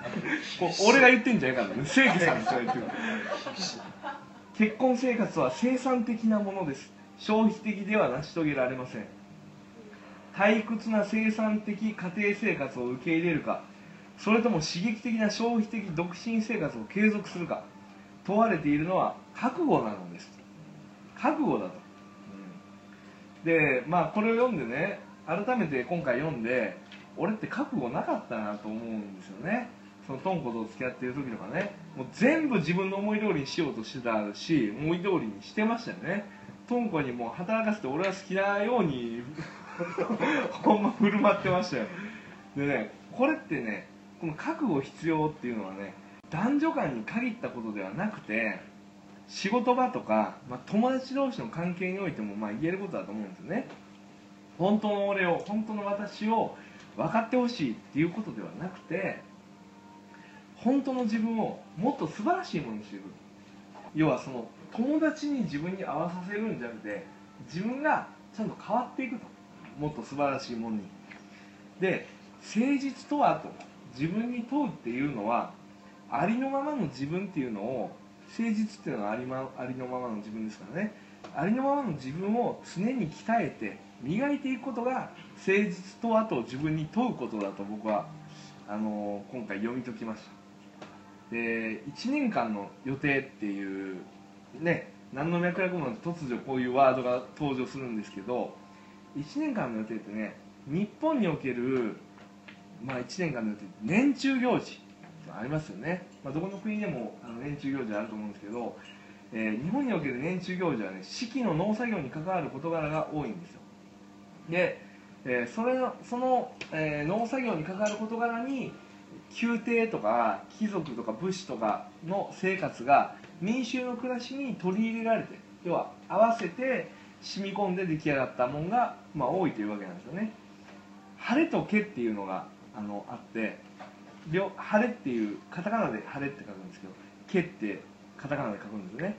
俺が言ってんじゃないからね。正義さんが言ってる。結婚生活は生産的なものです。消費的では成し遂げられません。退屈な生産的家庭生活を受け入れるかそれとも刺激的な消費的独身生活を継続するか問われているのは覚悟なのです。覚悟だと、でまあこれを読んでね改めて今回読んで俺って覚悟なかったなと思うんですよね。そのトンコと付き合ってる時とかね。もう全部自分の思い通りにしようとしてたし思い通りにしてましたよね。トンコにもう働かせて俺は好きなように ほんま振る舞ってましたよ。でねこれってねこの覚悟必要っていうのはね男女間に限ったことではなくて仕事場とか、まあ、友達同士の関係においてもまあ言えることだと思うんですよね。本当の俺を本当の私を分かってほしいっていうことではなくて本当の自分をもっと素晴らしいものにしていく要はその友達に自分に合わさせるんじゃなくて自分がちゃんと変わっていくと。もっと素晴らしいものに。で誠実とはと。自分に問うっていうのはありのままの自分っていうのを誠実っていうのはあり,、ま、ありのままの自分ですからね。ありのままの自分を常に鍛えて磨いていくことが誠実とはと自分に問うことだと僕はあの今回読み解きました。で1年間の予定っていうね何の脈絡もなく突如こういうワードが登場するんですけど1年間の予定ってね日本における、まあ、1年間の予定年中行事ありますよね、まあ、どこの国でもあの年中行事あると思うんですけど、えー、日本における年中行事はね四季の農作業に関わる事柄が多いんですよ。で、えー、それのその、えー、農作業に関わる事柄に宮廷とか貴族とか武士とかの生活が民衆の暮らしに取り入れられて要は合わせて染み込んで出来上がったものが、まあ、多いというわけなんですよね。晴れと毛っていうのがあのあって晴れっていうカタカナで晴れって書くんですけど毛ってカタカナで書くんですよね。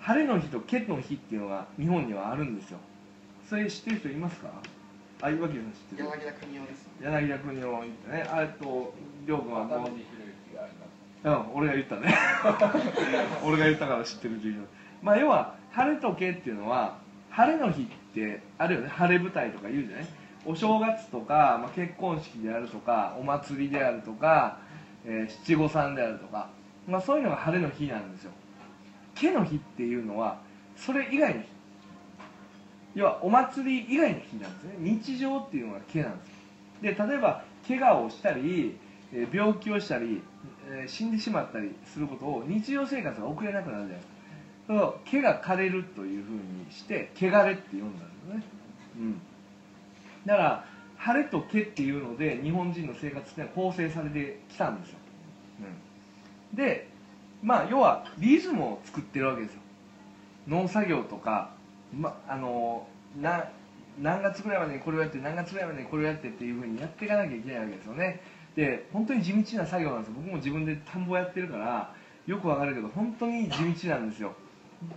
晴れの日と毛の日っていうのが日本にはあるんですよ。それ知ってる人いますか？あ岩木さん知ってる？柳田邦夫です柳田邦夫ね。あとりょう？くんはもううん俺が言ったね。俺が言ったから知ってるっていうまあ要は晴れと毛っていうのは晴れの日ってあるよね。晴れ舞台とか言うじゃない？お正月とか、まあ、結婚式であるとかお祭りであるとか、えー、七五三であるとか、まあ、そういうのが晴れの日なんですよ。毛の日っていうのはそれ以外の日。要はお祭り以外の日なんですね。日常っていうのが毛なんですよ。で例えば怪我をしたり病気をしたり、死んでしまったりすることを日常生活が送れなくなるじゃないですか。その毛が枯れるというふうにして「毛枯れ」って呼んだんですね、うん、だから晴れと毛っていうので日本人の生活ってのは構成されてきたんですよ、うん、でまあ要はリズムを作ってるわけですよ。農作業とか、ま、あのな何月ぐらいまでにこれをやって何月ぐらいまでにこれをやってっていうふうにやっていかなきゃいけないわけですよね。で本当に地道な作業なんですよ。僕も自分で田んぼやってるからよくわかるけど本当に地道なんですよ。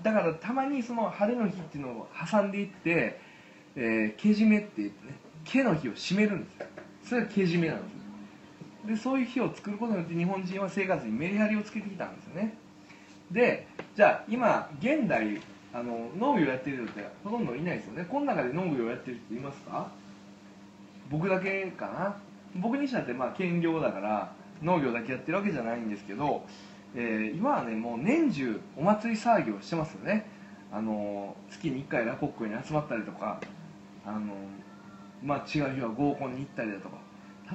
だからたまにその晴れの日っていうのを挟んでいって「えー、毛締め」って言ってね毛の日を締めるんですよ。それが毛締めなんですでそういう日を作ることによって日本人は生活にメリハリをつけてきたんですよね。でじゃあ今現代あの農業やってる人ってほとんどいないですよね。この中で農業やってる人いますか？僕だけかな？僕にしたってまあ兼業だから農業だけやってるわけじゃないんですけど、えー、今はねもう年中お祭り騒ぎをしてますよね。あの月に1回ラコッコに集まったりとか。あの、まあ、違う日は合コンに行ったりだとか。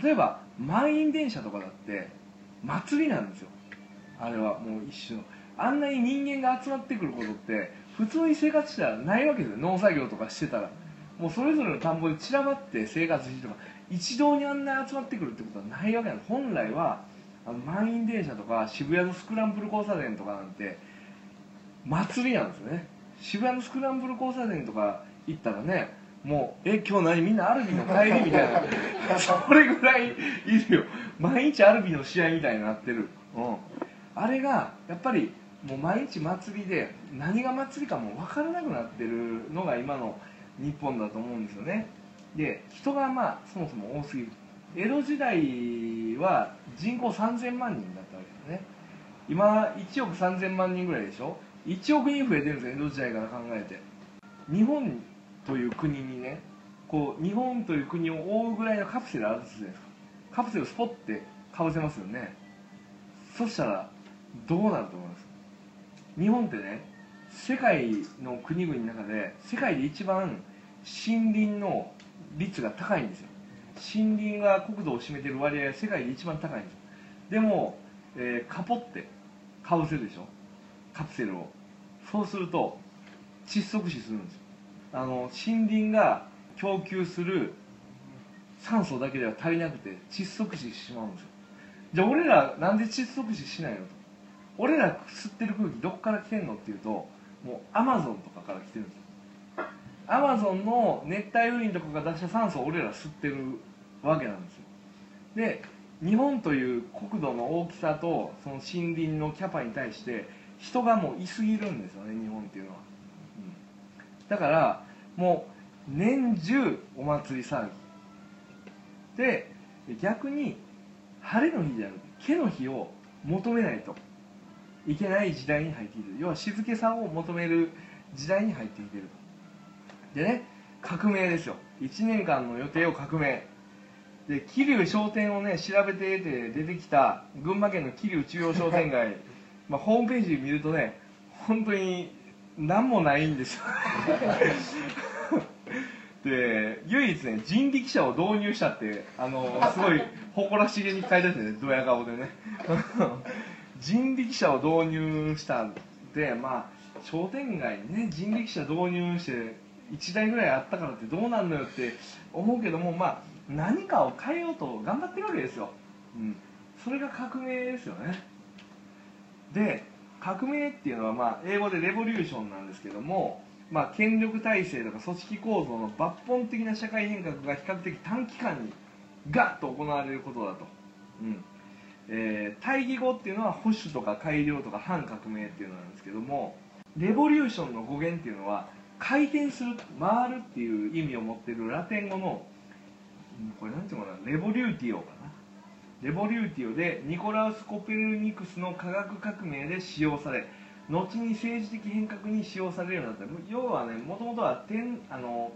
例えば満員電車とかだって祭りなんですよ。あれはもう一種の。あんなに人間が集まってくることって普通に生活したらないわけですよ。農作業とかしてたら。もうそれぞれの田んぼで散らばって生活してとか一堂にあんな集まってくるってことはないわけなんです。本来はあの満員電車とか渋谷のスクランブル交差点とかなんて祭りなんですよね。渋谷のスクランブル交差点とか行ったらねもう「え今日何みんなアルビの帰り?」みたいな。それぐらいいるよ。毎日アルビの試合みたいになってる、うん、あれがやっぱりもう毎日祭りで何が祭りかもう分からなくなってるのが今の日本だと思うんですよね。で人がまあそもそも多すぎる。江戸時代は人口3000万人だったわけですね。今1億3000万人ぐらいでしょ？1億人増えてるんですよ江戸時代から考えて。日本という国にねこう日本という国を覆うぐらいのカプセルあるじゃないですか。カプセルスポッてかぶせますよね。そしたらどうなると思います？日本ってね世界の国々の中で世界で一番森林の率が高いんですよ。森林が国土を占めてる割合が世界で一番高いんですよ。でも、えー、カポってかぶせるでしょ？カプセルを。そうすると窒息死するんですよ。あの森林が供給する酸素だけでは足りなくて窒息死してしまうんですよ。じゃあ俺らなんで窒息死しないのと。俺ら吸ってる空気どっから来てんのっていうともうアマゾンとかから来てるんですよ。アマゾンの熱帯雨林とかが出した酸素を俺ら吸ってるわけなんですよ。で日本という国土の大きさとその森林のキャパに対して人がもういすぎるんですよね日本っていうのは、だからもう年中お祭り騒ぎで逆に晴れの日じゃなくて毛の日を求めないといけない時代に入ってきてる。要は静けさを求める時代に入ってきてる。でね革命ですよ。1年間の予定を革命。で桐生商店をね調べてて出てきた群馬県の桐生中央商店街。まあホームページ見るとね本当に何もないんですよ。で唯一ね人力車を導入したってあのすごい誇らしげに書いてあってねドヤ顔でね。人力車を導入したってまあ商店街にね人力車導入して1台ぐらいあったからってどうなんのよって思うけどもまあ何かを変えようと頑張ってるわけですよ、うん、それが革命ですよね。で革命っていうのはまあ英語でレボリューションなんですけどもまあ、権力体制とか組織構造の抜本的な社会変革が比較的短期間にガッと行われることだと、うん。えー、対義語っていうのは保守とか改良とか反革命っていうのなんですけどもレボリューションの語源っていうのは回転する回るっていう意味を持ってるラテン語のこれなんていうのかな？レボリューティオかな？レボリューティオでニコラウス・コペルニクスの科学革命で使用され後に政治的変革に使用されるようになった。要はねもともとは天あの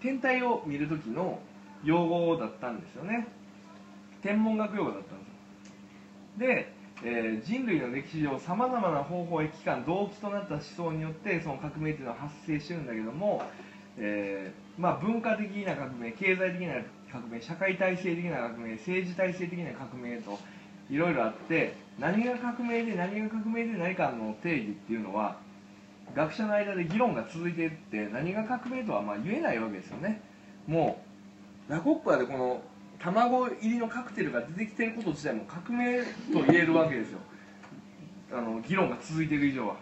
天体を見る時の用語だったんですよね。天文学用語だったんですよ。で、えー人類の歴史上さまざまな方法や期間動機となった思想によってその革命っていうのは発生してるんだけども、えーまあ、文化的な革命経済的な革命社会体制的な革命政治体制的な革命といろいろあって何が革命で何が革命で何かの定義っていうのは学者の間で議論が続いていって何が革命とはまあ言えないわけですよね。もうラコッパでこの卵入りのカクテルが出てきてること自体も革命と言えるわけですよ。あの議論が続いている以上は。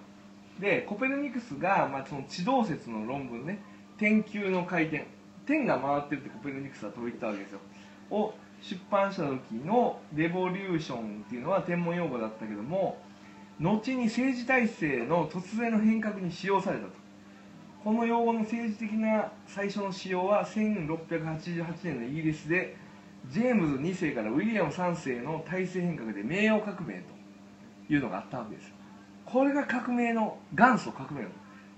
でコペルニクスが、まあ、その地動説の論文ね天球の回転。天が回ってるってコペルニクスは説いたわけですよ。を出版した時のレボリューションっていうのは天文用語だったけども後に政治体制の突然の変革に使用されたと。この用語の政治的な最初の使用は1688年のイギリスでジェームズ2世からウィリアム3世の体制変革で名誉革命というのがあったわけですこれが革命の元祖革命の。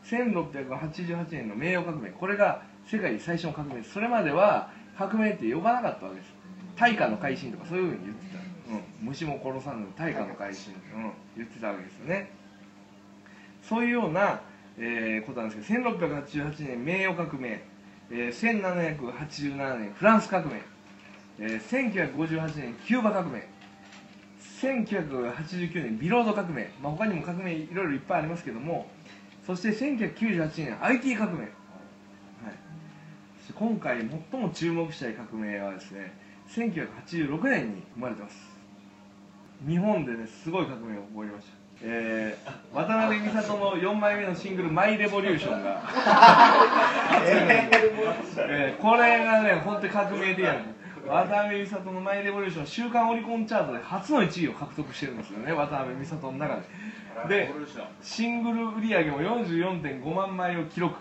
1688年の名誉革命。これが世界最初の革命それまでは革命って呼ばなかったわけです。大化の改新とかそういうふうに言ってた、うん、虫も殺さぬ大化の改新、うん、言ってたわけですよね。そういうような、えーことなんですけど1688年名誉革命、えー1787年フランス革命、えー1958年キューバ革命。1989年ビロード革命、まあ、他にも革命いろいろいっぱいありますけども。そして1998年 IT 革命、はい、今回最も注目したい革命はですね1986年に生まれてます。日本でねすごい革命を起こりました。えー、渡辺美里の4枚目のシングル「マイ・レボリューションが」えーこれがね本当に革命的な。の渡辺美里の「マイ・レボリューション」週間オリコンチャートで初の1位を獲得してるんですよね渡辺美里の中で。でシン。グル売り上げも44.5万枚を記録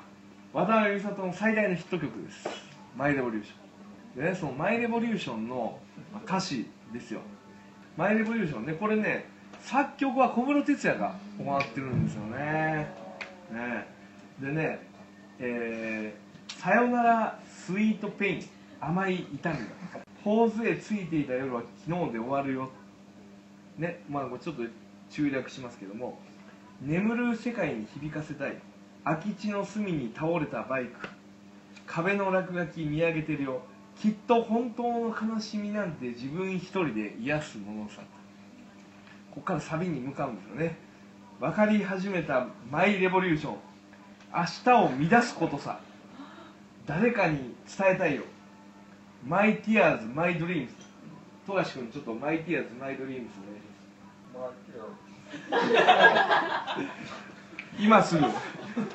渡辺美里の最大のヒット曲です「マイ・レボリューション」でねその「マイ・レボリューション」の歌詞ですよ「マイ・レボリューションね」これね作曲は小室哲哉が行ってるんですよね。ね。でねえーさよならスイートペイン甘い痛みが。頬杖ついていた夜は昨日で終わるよ。ね。まあちょっと中略しますけども。眠る世界に響かせたい。空き地の隅に倒れたバイク。壁の落書き見上げてるよ。きっと本当の悲しみなんて自分一人で癒すものさ。ここからサビに向かうんですよね。分かり始めたマイレボリューション。明日を乱すことさ。誰かに伝えたいよ。マイティアーズマイドリームス富樫君ちょっとマイティアーズマイドリームスお願いします。今すぐ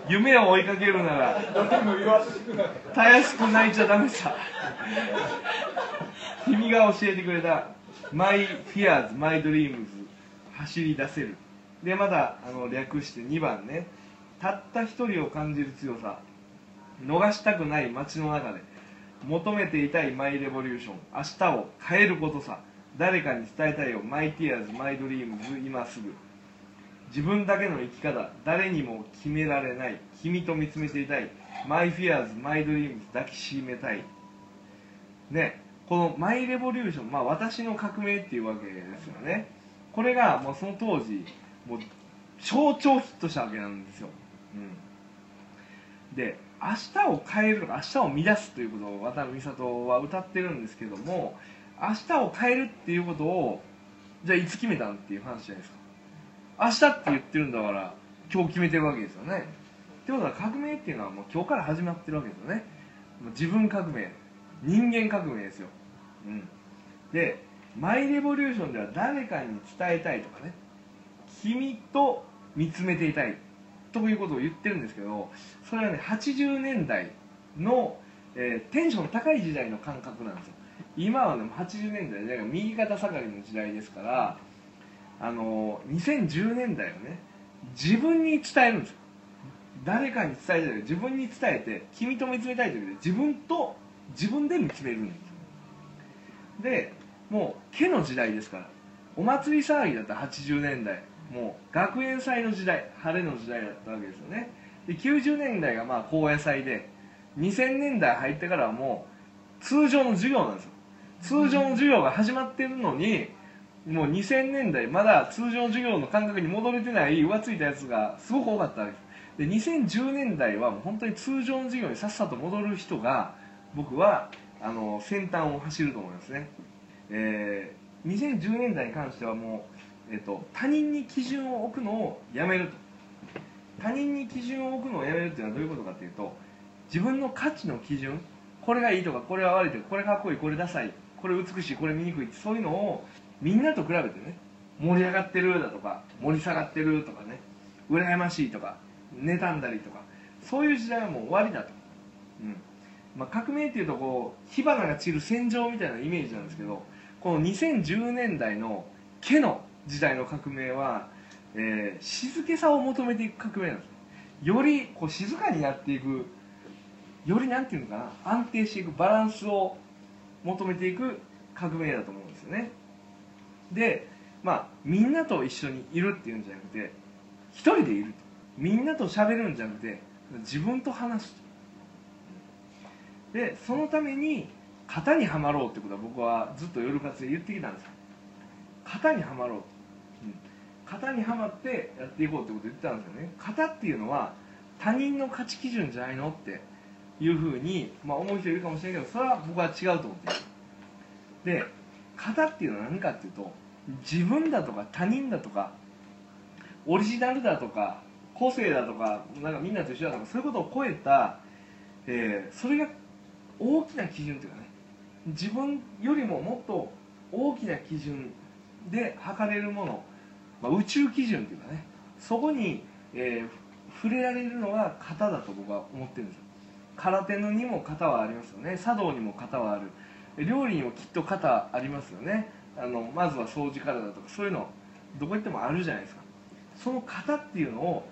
夢を追いかけるならたやすく泣いちゃダメさ。君が教えてくれた「My Fears, My Dreams 走り出せる」でまだあの略して2番ね。たった一人を感じる強さ。逃したくない街の中で。求めていたいマイレボリューション明日を変えることさ。誰かに伝えたいよ。 My tears my dreams 今すぐ。自分だけの生き方誰にも決められない君と見つめていたい My fears my dreams 抱きしめたい。ねこの My Revolution まあ私の革命っていうわけですよね。これがもうその当時もう象徴ヒットしたわけなんですよ、うん、で明日を変えるとか明日を乱すということを渡辺美里は歌ってるんですけども明日を変えるっていうことをじゃあいつ決めたんっていう話じゃないですか。明日って言ってるんだから今日決めてるわけですよね。ってことは革命っていうのはもう今日から始まってるわけですよね。もう自分革命人間革命ですよ、うん、でマイレボリューションでは誰かに伝えたいとかね。君と見つめていたい。ということを言ってるんですけどそれはね80年代の、えー、テンション高い時代の感覚なんですよ。今はね80年代で右肩下がりの時代ですからあの2010年代をね自分に伝えるんですよ。誰かに伝えたい自分に伝えて君と見つめたいというで自分と自分で見つめるんですでもう毛の時代ですからお祭り騒ぎだった80年代もう学園祭の時代晴れの時代だったわけですよね。で90年代がまあ高野祭で2000年代入ってからはもう通常の授業なんですよ。通常の授業が始まってるのにもう2000年代まだ通常授業の感覚に戻れてない浮ついたやつがすごく多かったわけ。ですで2010年代はもう本当に通常の授業にさっさと戻る人が僕はあの先端を走ると思いますね、えー、2010年代に関してはもうえっと、他人に基準を置くのをやめると。他人に基準を置くのをやめるっていうのはどういうことかっていうと自分の価値の基準これがいいとかこれは悪いとかこれかっこいいこれダサいこれ美しいこれ醜いそういうのをみんなと比べてね盛り上がってるだとか盛り下がってるとかね羨ましいとか妬んだりとかそういう時代はもう終わりだと、うん。まあ、革命っていうとこう火花が散る戦場みたいなイメージなんですけどこの2010年代の毛の時代の革命は、えー、静けさを求めていく革命なんですよりこう静かになっていくよりなんていうのかな安定していくバランスを求めていく革命だと思うんですよね。でまあみんなと一緒にいるっていうんじゃなくて一人でいると。みんなと喋るんじゃなくて自分と話すと。でそのために型にはまろうってことは僕はずっと夜活で言ってきたんですよ。型にはまろうと。型にはまってやっていこうってこと言ってたんですよね。型っていうのは他人の価値基準じゃないのっていうふうに、まあ、思う人いるかもしれないけどそれは僕は違うと思ってる。で型っていうのは何かっていうと自分だとか他人だとかオリジナルだとか個性だとかなんかみんなと一緒だとかそういうことを超えた、えー、それが大きな基準というかね自分よりももっと大きな基準で測れるもの、まあ、宇宙基準というかねそこに、えー、触れられるのが型だと僕は思ってるんですよ。空手のにも型はありますよね。茶道にも型はある。料理にもきっと型ありますよね。あのまずは掃除からだとかそういうのどこ行ってもあるじゃないですか。その型っていうのを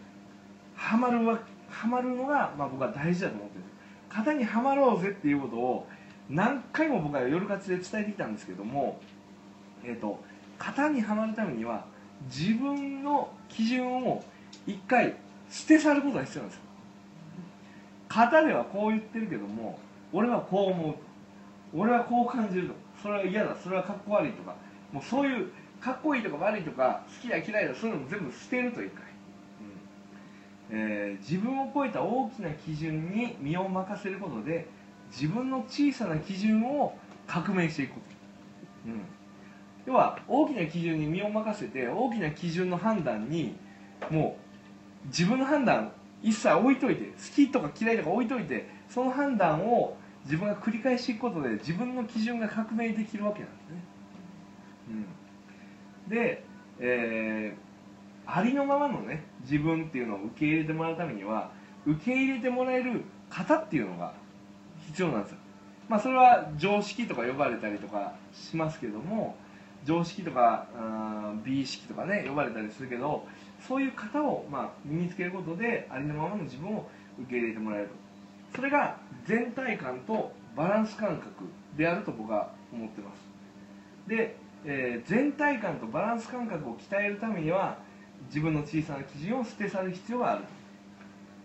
はまるははまるのが、まあ、僕は大事だと思ってる。型にはまろうぜっていうことを何回も僕は夜活で伝えてきたんですけどもえっ、ー、と型にはまるためには自分の基準を一回捨て去ることが必要なんですよ。型ではこう言ってるけども俺はこう思う。俺はこう感じるとそれは嫌だそれはかっこ悪いとかもうそういうかっこいいとか悪いとか好きだ嫌いだそういうのも全部捨てると一回、うん。えー、自分を超えた大きな基準に身を任せることで自分の小さな基準を革命していく。こと、うん。要は大きな基準に身を任せて大きな基準の判断にもう自分の判断一切置いといて好きとか嫌いとか置いといてその判断を自分が繰り返していくことで自分の基準が革命できるわけなんですね、うん、で、えー、ありのままのね自分っていうのを受け入れてもらうためには受け入れてもらえる型っていうのが必要なんですよ。まあそれは常識とか呼ばれたりとかしますけども常識とかあー美意識とかね呼ばれたりするけどそういう型をまあ身につけることでありのままの自分を受け入れてもらえるそれが全体感とバランス感覚であると僕は思ってます。で、えー全体感とバランス感覚を鍛えるためには自分の小さな基準を捨て去る必要がある。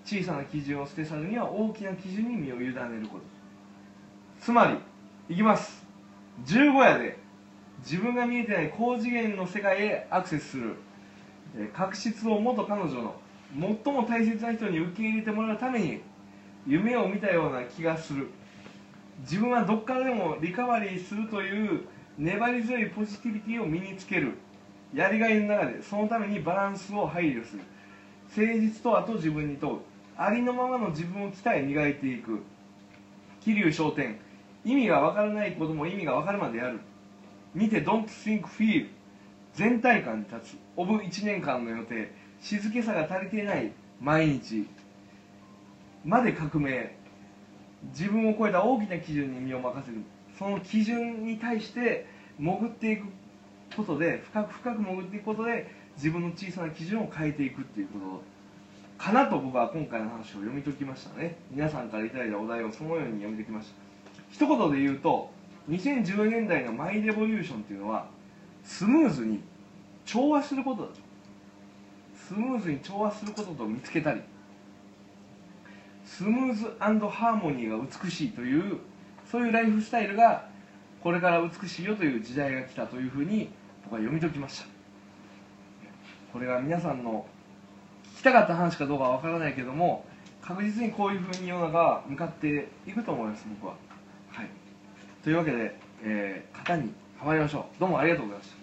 小さな基準を捨て去るには大きな基準に身を委ねること。つまりいきます。15夜で自分が見えてない高次元の世界へアクセスする。え確執を元彼女の最も大切な人に受け入れてもらうために夢を見たような気がする。自分はどっからでもリカバリーするという粘り強いポジティビティを身につける。やりがいの中でそのためにバランスを配慮する。誠実とはと自分に問う。ありのままの自分を鍛え磨いていく。桐生商店意味がわからないことも意味がわかるまでやる。見て Don't think feel 全体感に立つ。オブ1年間の予定。静けさが足りていない毎日。まで革命自分を超えた大きな基準に身を任せる。その基準に対して潜っていくことで深く深く潜っていくことで自分の小さな基準を変えていくっていうこと。かなと僕は今回の話を読み解きましたね。皆さんからいただいたお題をそのように読み解きました。一言で言うと2010年代のマイレボリューションっていうのはスムーズに調和することだと。スムーズに調和することと見つけたりスムーズハーモニーが美しいというそういうライフスタイルがこれから美しいよという時代が来たというふうに僕は読み解きました。これが皆さんの聞きたかった話かどうかは分からないけども確実にこういうふうに世の中は向かっていくと思います僕は。はい。というわけで、えー型にはまりましょう。どうもありがとうございました。